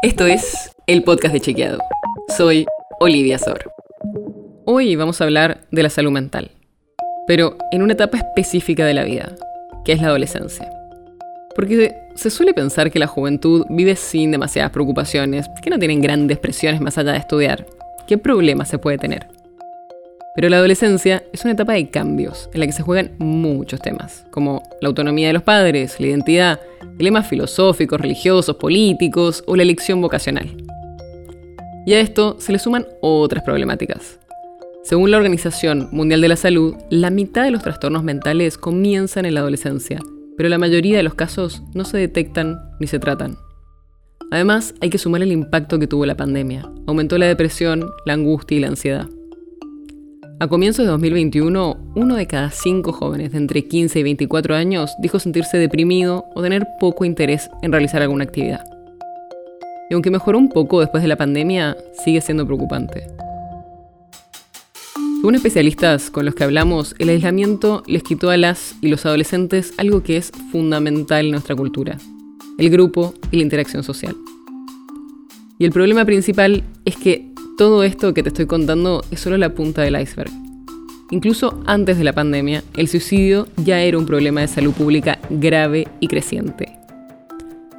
Esto es el podcast de Chequeado. Soy Olivia Sor. Hoy vamos a hablar de la salud mental, pero en una etapa específica de la vida, que es la adolescencia. Porque se suele pensar que la juventud vive sin demasiadas preocupaciones, que no tienen grandes presiones más allá de estudiar. ¿Qué problemas se puede tener? Pero la adolescencia es una etapa de cambios en la que se juegan muchos temas, como la autonomía de los padres, la identidad, dilemas filosóficos, religiosos, políticos o la elección vocacional. Y a esto se le suman otras problemáticas. Según la Organización Mundial de la Salud, la mitad de los trastornos mentales comienzan en la adolescencia, pero la mayoría de los casos no se detectan ni se tratan. Además, hay que sumar el impacto que tuvo la pandemia. Aumentó la depresión, la angustia y la ansiedad. A comienzos de 2021, uno de cada cinco jóvenes de entre 15 y 24 años dijo sentirse deprimido o tener poco interés en realizar alguna actividad. Y aunque mejoró un poco después de la pandemia, sigue siendo preocupante. Según especialistas con los que hablamos, el aislamiento les quitó a las y los adolescentes algo que es fundamental en nuestra cultura, el grupo y la interacción social. Y el problema principal es que todo esto que te estoy contando es solo la punta del iceberg. Incluso antes de la pandemia, el suicidio ya era un problema de salud pública grave y creciente.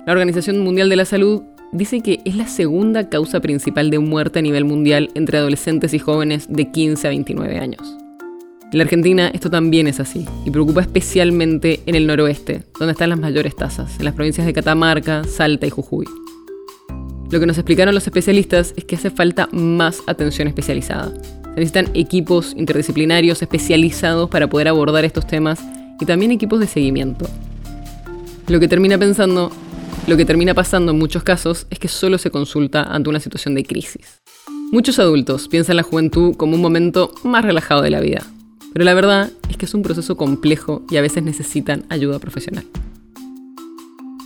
La Organización Mundial de la Salud dice que es la segunda causa principal de muerte a nivel mundial entre adolescentes y jóvenes de 15 a 29 años. En la Argentina esto también es así y preocupa especialmente en el noroeste, donde están las mayores tasas, en las provincias de Catamarca, Salta y Jujuy. Lo que nos explicaron los especialistas es que hace falta más atención especializada. Se necesitan equipos interdisciplinarios especializados para poder abordar estos temas y también equipos de seguimiento. Lo que termina pensando, pasando en muchos casos es que solo se consulta ante una situación de crisis. Muchos adultos piensan la juventud como un momento más relajado de la vida, pero la verdad es que es un proceso complejo y a veces necesitan ayuda profesional.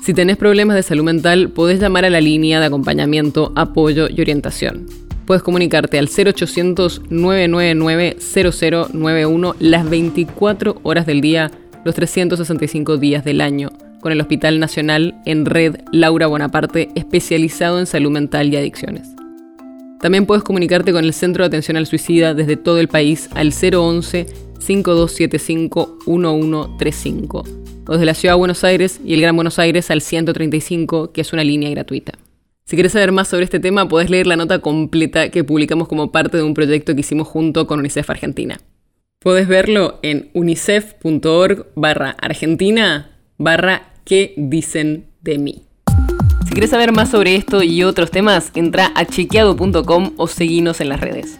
Si tenés problemas de salud mental, podés llamar a la línea de acompañamiento, apoyo y orientación. Puedes comunicarte al 0800-999-0091 las 24 horas del día, los 365 días del año, con el Hospital Nacional en Red Laura Bonaparte, especializado en salud mental y adicciones. También puedes comunicarte con el Centro de Atención al Suicida desde todo el país al 011 5275 1135 o desde la Ciudad de Buenos Aires y el Gran Buenos Aires al 135, que es una línea gratuita. Si quieres saber más sobre este tema, podés leer la nota completa que publicamos como parte de un proyecto que hicimos junto con UNICEF Argentina. Podés verlo en unicef.org barra argentina barra qué dicen de mí. Si quieres saber más sobre esto y otros temas, entra a chequeado.com o seguinos en las redes.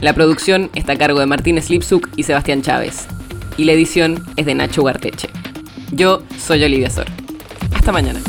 La producción está a cargo de Martín Slipsuk y Sebastián Chávez. Y la edición es de Nacho Guarteche. Yo soy Olivia Sor. Hasta mañana.